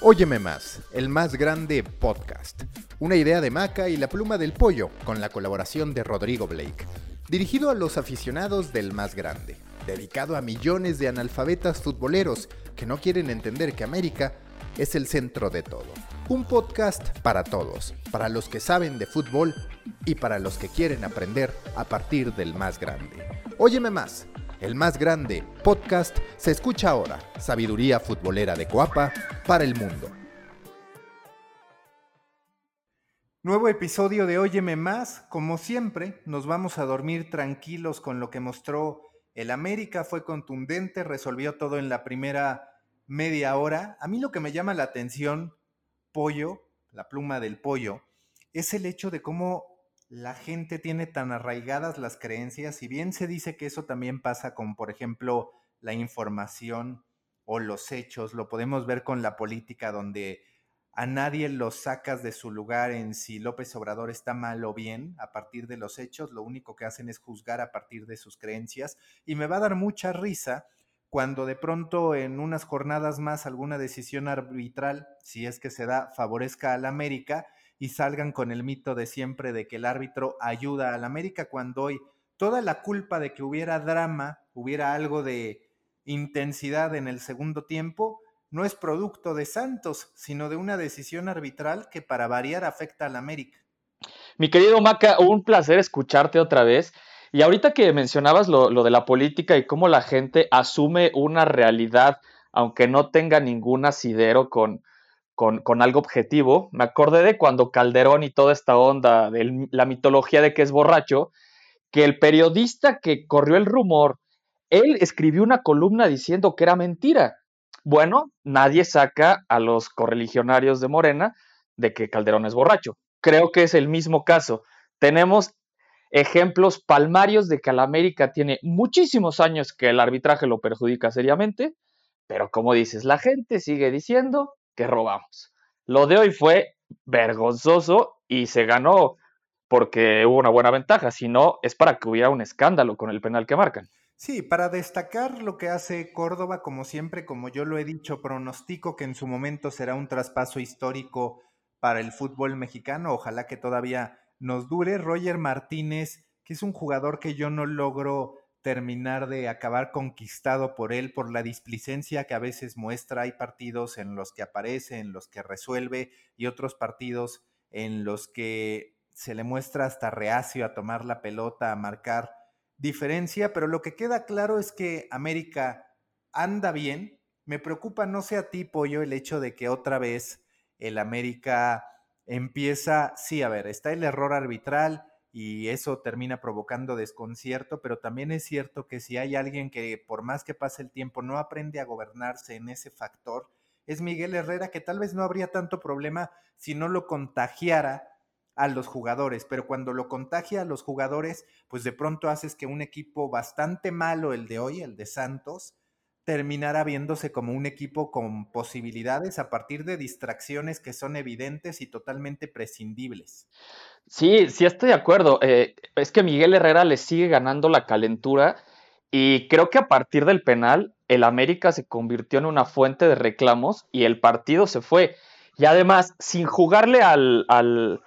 Óyeme más, el más grande podcast. Una idea de Maca y la pluma del pollo, con la colaboración de Rodrigo Blake. Dirigido a los aficionados del más grande. Dedicado a millones de analfabetas futboleros que no quieren entender que América es el centro de todo. Un podcast para todos, para los que saben de fútbol y para los que quieren aprender a partir del más grande. Óyeme más, el más grande podcast se escucha ahora. Sabiduría futbolera de Coapa para el mundo. Nuevo episodio de Óyeme más. Como siempre, nos vamos a dormir tranquilos con lo que mostró el América. Fue contundente, resolvió todo en la primera media hora. A mí lo que me llama la atención, pollo, la pluma del pollo, es el hecho de cómo la gente tiene tan arraigadas las creencias, si bien se dice que eso también pasa con, por ejemplo, la información o los hechos, lo podemos ver con la política donde a nadie lo sacas de su lugar en si López Obrador está mal o bien a partir de los hechos, lo único que hacen es juzgar a partir de sus creencias y me va a dar mucha risa cuando de pronto en unas jornadas más alguna decisión arbitral, si es que se da, favorezca a la América y salgan con el mito de siempre de que el árbitro ayuda al América cuando hoy toda la culpa de que hubiera drama, hubiera algo de intensidad en el segundo tiempo, no es producto de Santos, sino de una decisión arbitral que para variar afecta al América. Mi querido Maca, un placer escucharte otra vez. Y ahorita que mencionabas lo, lo de la política y cómo la gente asume una realidad, aunque no tenga ningún asidero con, con, algo objetivo. Me acordé de cuando Calderón y toda esta onda de la mitología de que es borracho, que el periodista que corrió el rumor, él escribió una columna diciendo que era mentira. Bueno, nadie saca a los correligionarios de Morena de que Calderón es borracho. Creo que es el mismo caso. Tenemos ejemplos palmarios de que la América tiene muchísimos años que el arbitraje lo perjudica seriamente, pero como dices, la gente sigue diciendo que robamos. Lo de hoy fue vergonzoso y se ganó porque hubo una buena ventaja, si no es para que hubiera un escándalo con el penal que marcan. Sí, para destacar lo que hace Córdoba, como siempre, como yo lo he dicho, pronostico que en su momento será un traspaso histórico para el fútbol mexicano, ojalá que todavía nos dure. Roger Martínez, que es un jugador que yo no logro terminar de acabar conquistado por él, por la displicencia que a veces muestra. Hay partidos en los que aparece, en los que resuelve y otros partidos en los que se le muestra hasta reacio a tomar la pelota, a marcar diferencia, pero lo que queda claro es que América anda bien. Me preocupa, no sé a ti, Pollo, el hecho de que otra vez el América empieza, sí, a ver, está el error arbitral, y eso termina provocando desconcierto, pero también es cierto que si hay alguien que por más que pase el tiempo no aprende a gobernarse en ese factor, es Miguel Herrera, que tal vez no habría tanto problema si no lo contagiara a los jugadores, pero cuando lo contagia a los jugadores, pues de pronto haces que un equipo bastante malo, el de hoy, el de Santos, terminara viéndose como un equipo con posibilidades a partir de distracciones que son evidentes y totalmente prescindibles. Sí, sí estoy de acuerdo. Eh, es que Miguel Herrera le sigue ganando la calentura y creo que a partir del penal el América se convirtió en una fuente de reclamos y el partido se fue. Y además, sin jugarle al, al,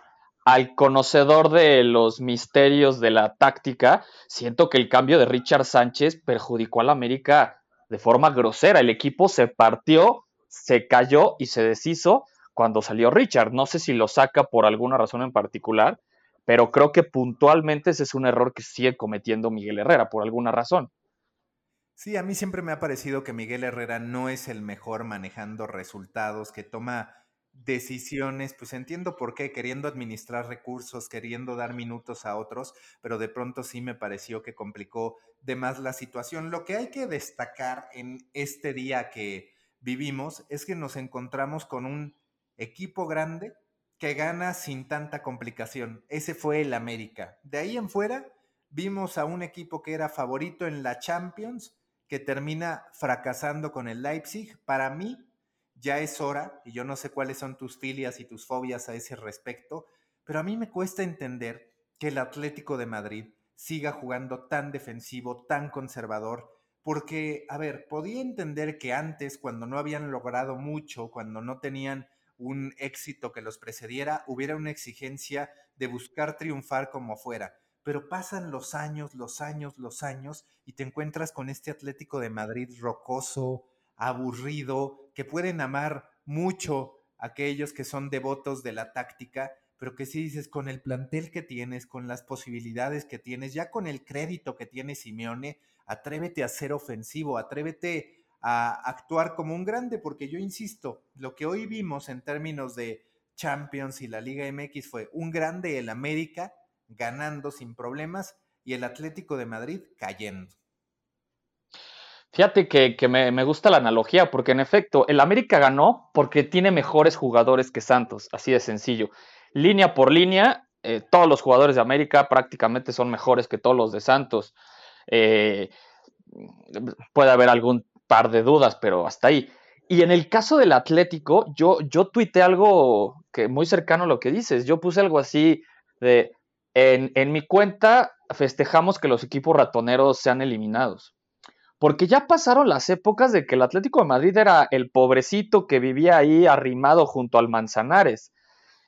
al conocedor de los misterios de la táctica, siento que el cambio de Richard Sánchez perjudicó al América de forma grosera. El equipo se partió, se cayó y se deshizo cuando salió Richard. No sé si lo saca por alguna razón en particular, pero creo que puntualmente ese es un error que sigue cometiendo Miguel Herrera por alguna razón. Sí, a mí siempre me ha parecido que Miguel Herrera no es el mejor manejando resultados, que toma decisiones, pues entiendo por qué, queriendo administrar recursos, queriendo dar minutos a otros, pero de pronto sí me pareció que complicó de más la situación. Lo que hay que destacar en este día que vivimos es que nos encontramos con un equipo grande que gana sin tanta complicación. Ese fue el América. De ahí en fuera vimos a un equipo que era favorito en la Champions, que termina fracasando con el Leipzig. Para mí ya es hora, y yo no sé cuáles son tus filias y tus fobias a ese respecto, pero a mí me cuesta entender que el Atlético de Madrid siga jugando tan defensivo, tan conservador. porque, a ver, podía entender que antes, cuando no habían logrado mucho, cuando no tenían un éxito que los precediera, hubiera una exigencia de buscar triunfar como fuera. Pero pasan los años, los años, los años, y te encuentras con este Atlético de Madrid rocoso, aburrido, que pueden amar mucho aquellos que son devotos de la táctica, pero que si dices, con el plantel que tienes, con las posibilidades que tienes, ya con el crédito que tiene Simeone, atrévete a ser ofensivo, atrévete a actuar como un grande, porque yo insisto, lo que hoy vimos en términos de Champions y la Liga MX fue un grande el América ganando sin problemas y el Atlético de Madrid cayendo. Fíjate que, me, gusta la analogía, porque en efecto, el América ganó porque tiene mejores jugadores que Santos, así de sencillo. Línea por línea, eh, todos los jugadores de América prácticamente son mejores que todos los de Santos. Eh, puede haber algún par de dudas, pero hasta ahí. Y en el caso del Atlético, yo, yo tuité algo que muy cercano a lo que dices. Yo puse algo así de, en, en mi cuenta festejamos que los equipos ratoneros sean eliminados. Porque ya pasaron las épocas de que el Atlético de Madrid era el pobrecito que vivía ahí arrimado junto al Manzanares.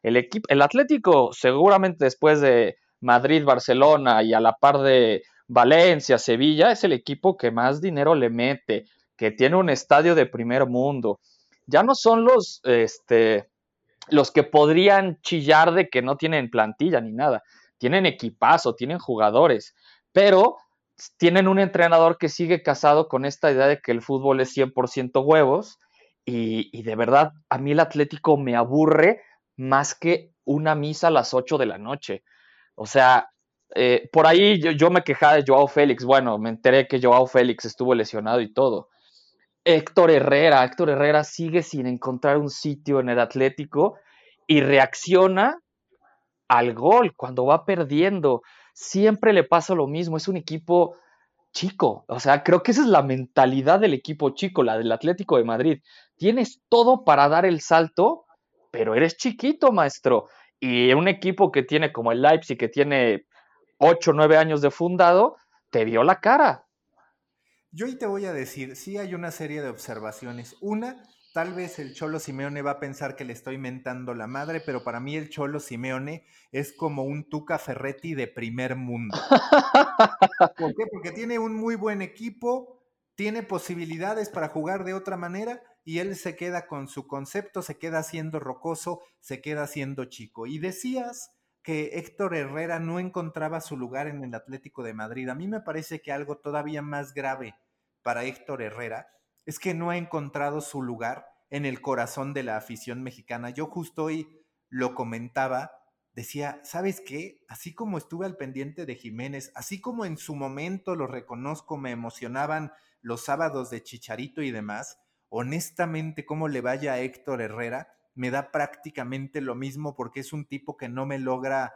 El, equipo, el Atlético, seguramente después de Madrid, Barcelona y a la par de Valencia, Sevilla, es el equipo que más dinero le mete, que tiene un estadio de primer mundo. Ya no son los, este, los que podrían chillar de que no tienen plantilla ni nada. Tienen equipazo, tienen jugadores, pero tienen un entrenador que sigue casado con esta idea de que el fútbol es 100% huevos y, y, de verdad a mí el Atlético me aburre más que una misa a las 8 de la noche. O sea, eh, por ahí yo, me quejaba de Joao Félix. Bueno, me enteré que Joao Félix estuvo lesionado y todo. Héctor Herrera, Héctor Herrera sigue sin encontrar un sitio en el Atlético y reacciona al gol cuando va perdiendo. Siempre le pasa lo mismo, es un equipo chico. O sea, creo que esa es la mentalidad del equipo chico, la del Atlético de Madrid. Tienes todo para dar el salto, pero eres chiquito, maestro. Y un equipo que tiene como el Leipzig, que tiene 8 o 9 años de fundado, te vio la cara. Yo ahí te voy a decir, sí hay una serie de observaciones. Una, tal vez el Cholo Simeone va a pensar que le estoy mentando la madre, pero para mí el Cholo Simeone es como un Tuca Ferretti de primer mundo. ¿Por qué? Porque tiene un muy buen equipo, tiene posibilidades para jugar de otra manera y él se queda con su concepto, se queda siendo rocoso, se queda siendo chico. Y decías que Héctor Herrera no encontraba su lugar en el Atlético de Madrid. A mí me parece que algo todavía más grave para Héctor Herrera es que no ha encontrado su lugar en el corazón de la afición mexicana. Yo justo hoy lo comentaba, decía, ¿sabes qué? Así como estuve al pendiente de Jiménez, así como en su momento lo reconozco, me emocionaban los sábados de Chicharito y demás, honestamente, cómo le vaya a Héctor Herrera, me da prácticamente lo mismo porque es un tipo que no me logra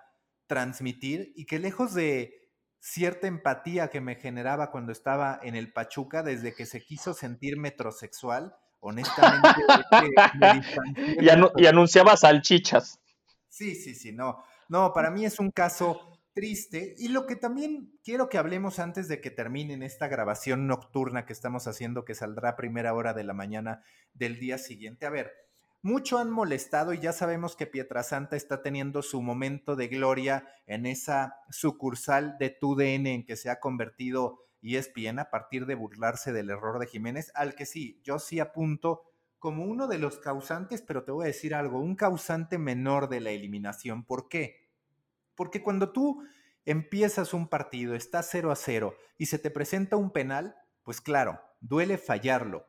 transmitir y que lejos de cierta empatía que me generaba cuando estaba en el Pachuca, desde que se quiso sentir metrosexual, honestamente. y, anunciaba salchichas. Sí, sí, sí, no. No, para mí es un caso triste. Y lo que también quiero que hablemos antes de que terminen esta grabación nocturna que estamos haciendo, que saldrá a primera hora de la mañana del día siguiente. A ver, mucho han molestado y ya sabemos que Pietrasanta está teniendo su momento de gloria en esa sucursal de TUDN en que se ha convertido ESPN a partir de burlarse del error de Jiménez, al que sí, yo sí apunto como uno de los causantes, pero te voy a decir algo, un causante menor de la eliminación. ¿Por qué? Porque cuando tú empiezas un partido, estás 0 a 0 y se te presenta un penal, pues claro, duele fallarlo.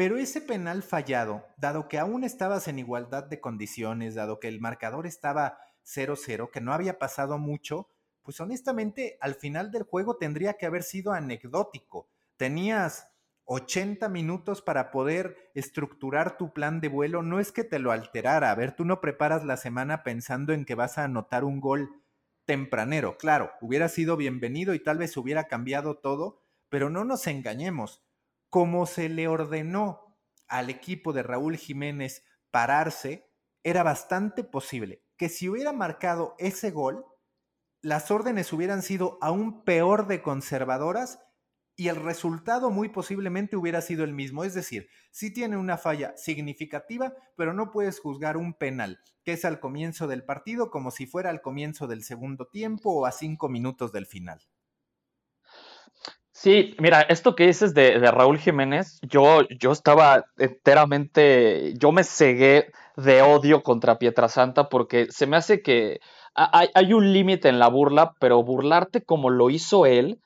Pero ese penal fallado, dado que aún estabas en igualdad de condiciones, dado que el marcador estaba 0-0, que no había pasado mucho, pues honestamente al final del juego tendría que haber sido anecdótico. Tenías 80 minutos para poder estructurar tu plan de vuelo, no es que te lo alterara. A ver, tú no preparas la semana pensando en que vas a anotar un gol tempranero. Claro, hubiera sido bienvenido y tal vez hubiera cambiado todo, pero no nos engañemos. Como se le ordenó al equipo de Raúl Jiménez pararse, era bastante posible que si hubiera marcado ese gol, las órdenes hubieran sido aún peor de conservadoras y el resultado muy posiblemente hubiera sido el mismo. Es decir, sí tiene una falla significativa, pero no puedes juzgar un penal, que es al comienzo del partido, como si fuera al comienzo del segundo tiempo o a cinco minutos del final. Sí, mira, esto que dices de, Raúl Jiménez, yo, yo estaba enteramente, yo me cegué de odio contra Pietrasanta porque se me hace que hay, hay un límite en la burla, pero burlarte como lo hizo él,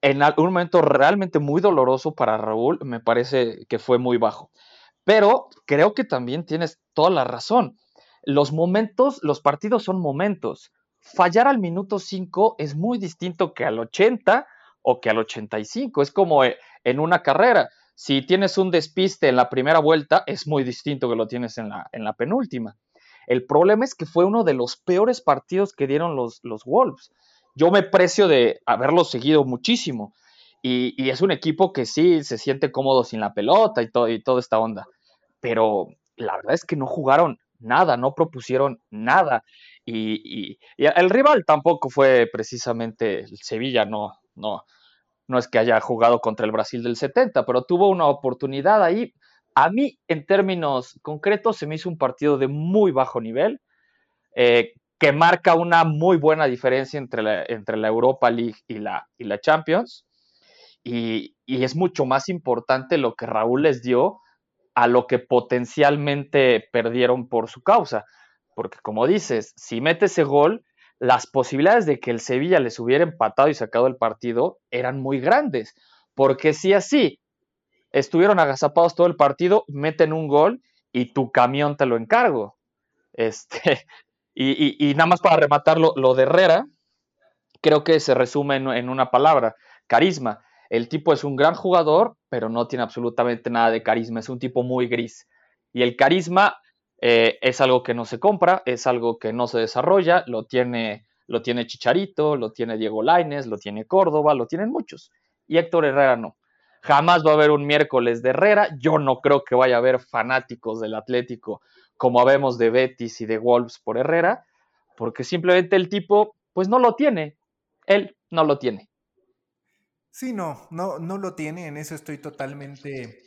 en un momento realmente muy doloroso para Raúl, me parece que fue muy bajo. Pero creo que también tienes toda la razón. Los momentos, los partidos son momentos. Fallar al minuto 5 es muy distinto que al 80 o que al 85. Es como eh, en una carrera. Si tienes un despiste en la primera vuelta, es muy distinto que lo tienes en la, en la penúltima. El problema es que fue uno de los peores partidos que dieron los, los Wolves yo me precio de haberlo seguido muchísimo. Y, es un equipo que sí se siente cómodo sin la pelota y, todo, y toda esta onda. Pero la verdad es que no jugaron nada, no propusieron nada. Y, el rival tampoco fue precisamente el Sevilla, no, no, no es que haya jugado contra el Brasil del 70, pero tuvo una oportunidad ahí. A mí, en términos concretos, se me hizo un partido de muy bajo nivel. Eh, que marca una muy buena diferencia entre la, Europa League y la, y la Champions. Y, es mucho más importante lo que Raúl les dio a lo que potencialmente perdieron por su causa. Porque como dices, si mete ese gol, las posibilidades de que el Sevilla les hubiera empatado y sacado el partido eran muy grandes. Porque si así estuvieron agazapados todo el partido, meten un gol y tu camión te lo encargo. Este, y, nada más para rematar lo, de Herrera, creo que se resume en, una palabra, carisma. El tipo es un gran jugador, pero no tiene absolutamente nada de carisma, es un tipo muy gris. Y el carisma eh, es algo que no se compra, es algo que no se desarrolla, lo tiene, lo tiene Chicharito, lo tiene Diego Laines, lo tiene Córdoba, lo tienen muchos. Y Héctor Herrera no. Jamás va a haber un miércoles de Herrera. Yo no creo que vaya a haber fanáticos del Atlético como habemos de Betis y de Wolves por Herrera, porque simplemente el tipo, pues no lo tiene. Él no lo tiene. Sí, no, no, no lo tiene, en eso estoy totalmente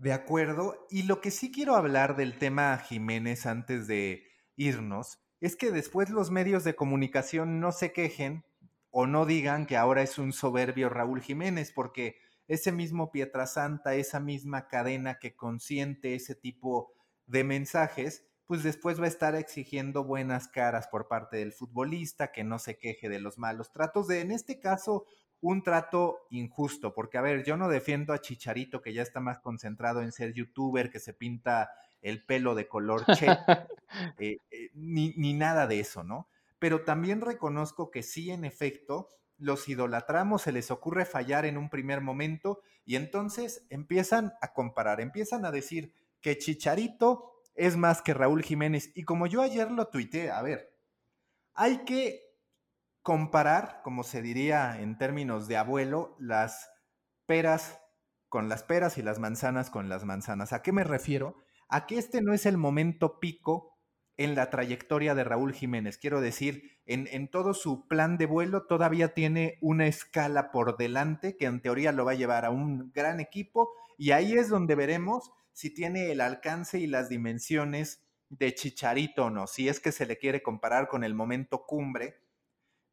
de acuerdo. Y lo que sí quiero hablar del tema Jiménez antes de irnos, es que después los medios de comunicación no se quejen o no digan que ahora es un soberbio Raúl Jiménez, porque ese mismo Pietrasanta, esa misma cadena que consiente ese tipo de mensajes, pues después va a estar exigiendo buenas caras por parte del futbolista, que no se queje de los malos tratos, de en este caso un trato injusto, porque a ver, yo no defiendo a Chicharito, que ya está más concentrado en ser youtuber, que se pinta el pelo de color che, eh, eh, ni, ni nada de eso, ¿no? Pero también reconozco que sí, en efecto, los idolatramos, se les ocurre fallar en un primer momento y entonces empiezan a comparar, empiezan a decir, que Chicharito es más que Raúl Jiménez. Y como yo ayer lo tuiteé, a ver, hay que comparar, como se diría en términos de abuelo, las peras con las peras y las manzanas con las manzanas. ¿A qué me refiero? A que este no es el momento pico en la trayectoria de Raúl Jiménez. Quiero decir, en, en, todo su plan de vuelo todavía tiene una escala por delante que en teoría lo va a llevar a un gran equipo y ahí es donde veremos si tiene el alcance y las dimensiones de Chicharito o no, si es que se le quiere comparar con el momento cumbre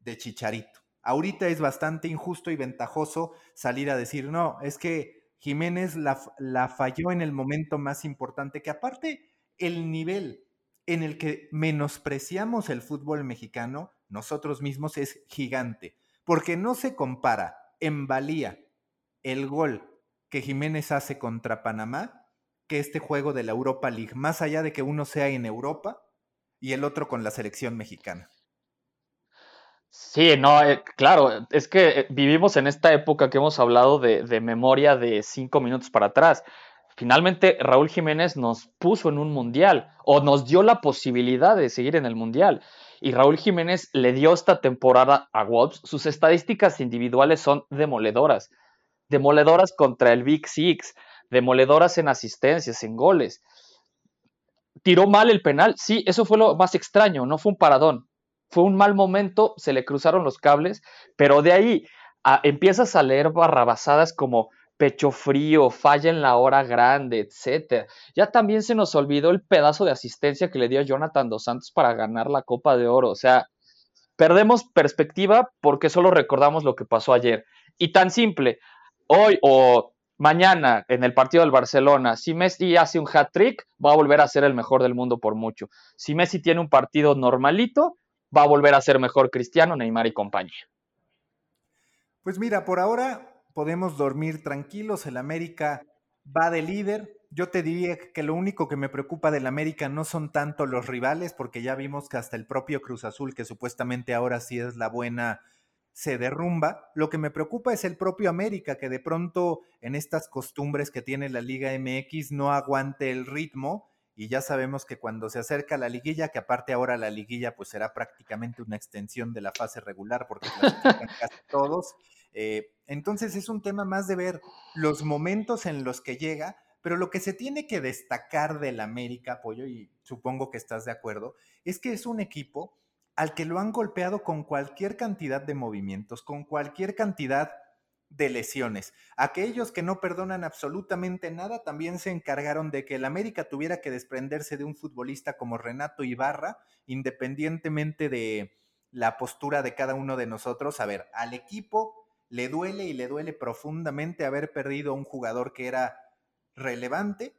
de Chicharito. Ahorita es bastante injusto y ventajoso salir a decir, no, es que Jiménez la, la falló en el momento más importante, que aparte el nivel en el que menospreciamos el fútbol mexicano, nosotros mismos, es gigante, porque no se compara en valía el gol que Jiménez hace contra Panamá que este juego de la Europa League, más allá de que uno sea en Europa y el otro con la selección mexicana. Sí, no, eh, claro, es que eh, vivimos en esta época que hemos hablado de, memoria de cinco minutos para atrás. Finalmente, Raúl Jiménez nos puso en un mundial o nos dio la posibilidad de seguir en el mundial. Y Raúl Jiménez le dio esta temporada a Wolves. Sus estadísticas individuales son demoledoras. Demoledoras contra el Big Six demoledoras en asistencias, en goles. Tiró mal el penal, sí, eso fue lo más extraño, no fue un paradón, fue un mal momento, se le cruzaron los cables, pero de ahí empiezas a leer barrabasadas como pecho frío, falla en la hora grande, etcétera. Ya también se nos olvidó el pedazo de asistencia que le dio a Jonathan Dos Santos para ganar la Copa de Oro. O sea, perdemos perspectiva porque solo recordamos lo que pasó ayer. Y tan simple, hoy o mañana en el partido del Barcelona, si Messi hace un hat-trick, va a volver a ser el mejor del mundo por mucho. Si Messi tiene un partido normalito, va a volver a ser mejor Cristiano, Neymar y compañía. Pues mira, por ahora podemos dormir tranquilos, el América va de líder. Yo te diría que lo único que me preocupa del América no son tanto los rivales, porque ya vimos que hasta el propio Cruz Azul, que supuestamente ahora sí es la buena, se derrumba. Lo que me preocupa es el propio América, que de pronto en estas costumbres que tiene la Liga MX no aguante el ritmo. Y ya sabemos que cuando se acerca la liguilla, que aparte ahora la liguilla pues será prácticamente una extensión de la fase regular porque casi todos, eh, entonces es un tema más de ver los momentos en los que llega, pero lo que se tiene que destacar del América, Pollo, y supongo que estás de acuerdo, es que es un equipo al que lo han golpeado con cualquier cantidad de movimientos, con cualquier cantidad de lesiones. Aquellos que no perdonan absolutamente nada también se encargaron de que el América tuviera que desprenderse de un futbolista como Renato Ibarra, independientemente de la postura de cada uno de nosotros. A ver, al equipo le duele y le duele profundamente haber perdido a un jugador que era relevante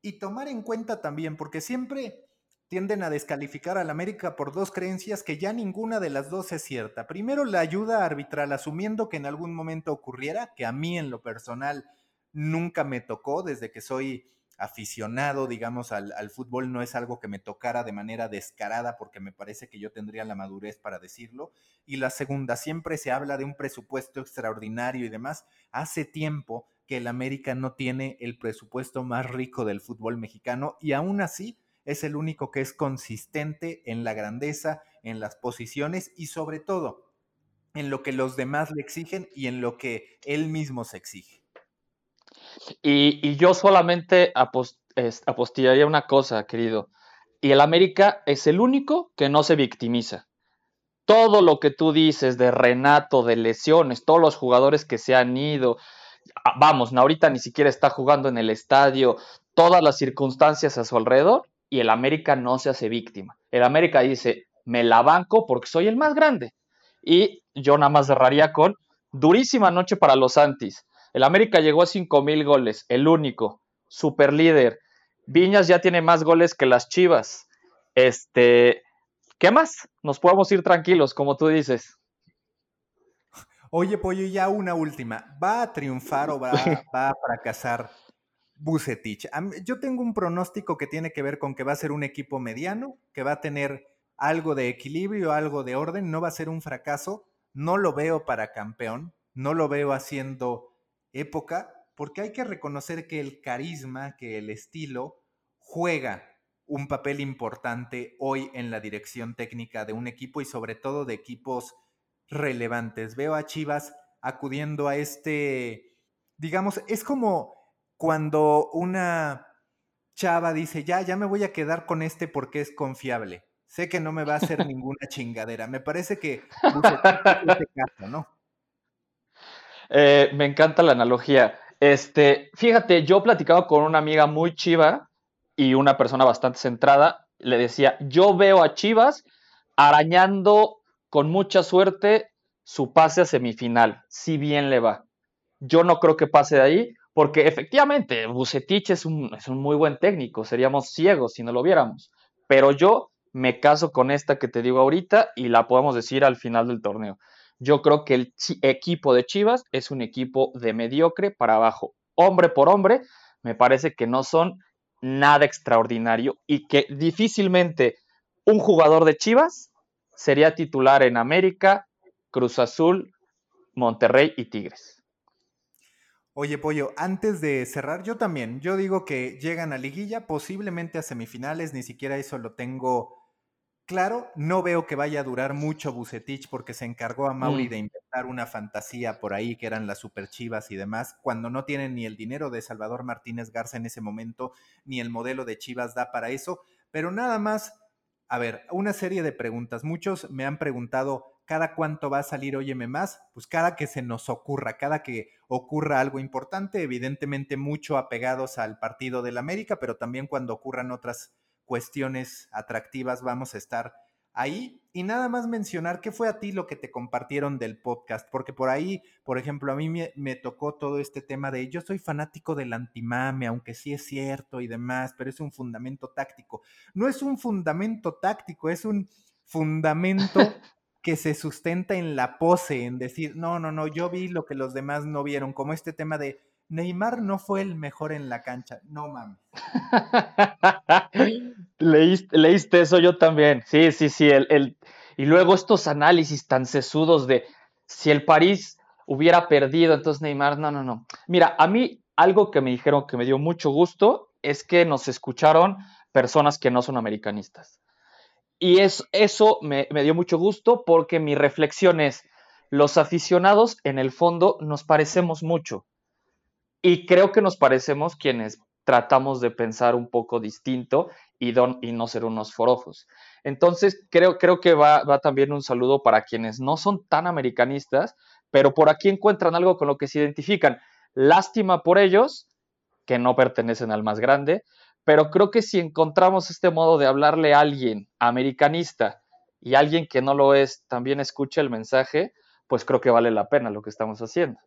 y tomar en cuenta también, porque siempre tienden a descalificar al América por dos creencias que ya ninguna de las dos es cierta. Primero, la ayuda arbitral, asumiendo que en algún momento ocurriera, que a mí en lo personal nunca me tocó desde que soy aficionado, digamos, al, fútbol no es algo que me tocara de manera descarada porque me parece que yo tendría la madurez para decirlo. Y la segunda, siempre se habla de un presupuesto extraordinario y demás. Hace tiempo que el América no tiene el presupuesto más rico del fútbol mexicano y aún así es el único que es consistente en la grandeza, en las posiciones y sobre todo en lo que los demás le exigen y en lo que él mismo se exige. Y, yo solamente apostillaría una cosa, querido. Y el América es el único que no se victimiza. Todo lo que tú dices de Renato, de lesiones, todos los jugadores que se han ido, ah, vamos, ahorita ni siquiera está jugando en el estadio, todas las circunstancias a su alrededor, y el América no se hace víctima. El América dice, me la banco porque soy el más grande. Y yo nada más cerraría con durísima noche para los Santis. El América llegó a 5 mil goles, el único, super líder. Viñas ya tiene más goles que las Chivas. Este, ¿qué más? Nos podemos ir tranquilos, como tú dices. Oye, Pollo, ya una última. ¿Va a triunfar o va, a fracasar Bucetich? Yo tengo un pronóstico que tiene que ver con que va a ser un equipo mediano, que va a tener algo de equilibrio, algo de orden, no va a ser un fracaso. No lo veo para campeón, no lo veo haciendo época, porque hay que reconocer que el carisma, que el estilo juega un papel importante hoy en la dirección técnica de un equipo y sobre todo de equipos relevantes. Veo a Chivas acudiendo a este, digamos, es como cuando una chava dice, ya, ya me voy a quedar con este porque es confiable. Sé que no me va a hacer ninguna chingadera. Me parece que este caso, ¿no? Eh, me encanta la analogía. Este, fíjate, yo platicaba con una amiga muy chiva y una persona bastante centrada. Le decía, yo veo a Chivas arañando con mucha suerte su pase a semifinal, si bien le va. Yo no creo que pase de ahí, porque efectivamente, Bucetich es un, es un muy buen técnico, seríamos ciegos si no lo viéramos. Pero yo me caso con esta que te digo ahorita y la podemos decir al final del torneo. Yo creo que el equipo de Chivas es un equipo de mediocre para abajo. Hombre por hombre, me parece que no son nada extraordinario y que difícilmente un jugador de Chivas sería titular en América, Cruz Azul, Monterrey y Tigres. Oye, Pollo, antes de cerrar, yo también, yo digo que llegan a liguilla, posiblemente a semifinales, ni siquiera eso lo tengo Claro, no veo que vaya a durar mucho Bucetich porque se encargó a Mauri mm. de inventar una fantasía por ahí que eran las super chivas y demás, cuando no tienen ni el dinero de Salvador Martínez Garza en ese momento, ni el modelo de Chivas da para eso. Pero nada más, a ver, una serie de preguntas. Muchos me han preguntado cada cuánto va a salir Óyeme Más, pues cada que se nos ocurra, cada que ocurra algo importante, evidentemente mucho apegados al partido del América, pero también cuando ocurran otras cuestiones atractivas vamos a estar ahí. Y nada más mencionar qué fue a ti lo que te compartieron del podcast, porque por ahí, por ejemplo, a mí me, tocó todo este tema de yo soy fanático del antimame, aunque sí es cierto y demás, pero es un fundamento táctico. No es un fundamento táctico, es un fundamento que se sustenta en la pose, en decir, no, no, no, yo vi lo que los demás no vieron, como este tema de Neymar no fue el mejor en la cancha, no mames. leíste, leíste, eso yo también, sí, sí, sí, el, y luego estos análisis tan sesudos de si el París hubiera perdido, entonces Neymar, no, no, no. Mira, a mí algo que me dijeron que me dio mucho gusto es que nos escucharon personas que no son americanistas. Y eso me, dio mucho gusto porque mi reflexión es, los aficionados en el fondo nos parecemos mucho. Y creo que nos parecemos quienes tratamos de pensar un poco distinto y, y no ser unos forofos. Entonces, creo, creo que va, va, también un saludo para quienes no son tan americanistas, pero por aquí encuentran algo con lo que se identifican. Lástima por ellos, que no pertenecen al más grande, pero creo que si encontramos este modo de hablarle a alguien americanista y alguien que no lo es también escuche el mensaje, pues creo que vale la pena lo que estamos haciendo.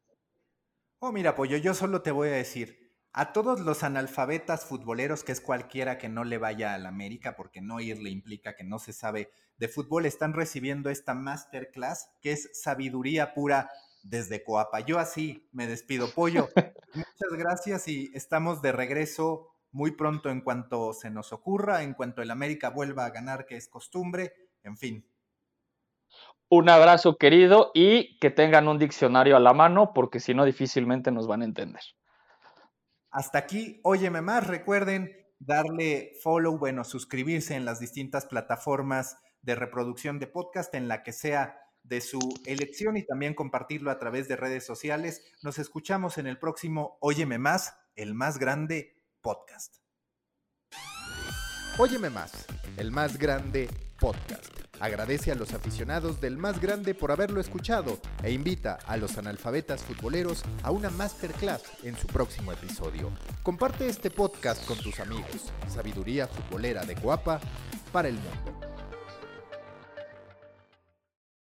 Oh, mira, Pollo, yo solo te voy a decir, a todos los analfabetas futboleros, que es cualquiera que no le vaya a la América, porque no irle implica que no se sabe de fútbol, están recibiendo esta masterclass, que es sabiduría pura desde Coapa. Yo así me despido, Pollo. Muchas gracias y estamos de regreso muy pronto en cuanto se nos ocurra, en cuanto el América vuelva a ganar, que es costumbre, en fin. Un abrazo querido y que tengan un diccionario a la mano porque si no difícilmente nos van a entender. Hasta aquí, óyeme más, recuerden darle follow, bueno, suscribirse en las distintas plataformas de reproducción de podcast en la que sea de su elección y también compartirlo a través de redes sociales. Nos escuchamos en el próximo Óyeme más, el más grande podcast. Óyeme más, el más grande podcast. Agradece a los aficionados del más grande por haberlo escuchado e invita a los analfabetas futboleros a una masterclass en su próximo episodio. Comparte este podcast con tus amigos. Sabiduría futbolera de Guapa para el mundo.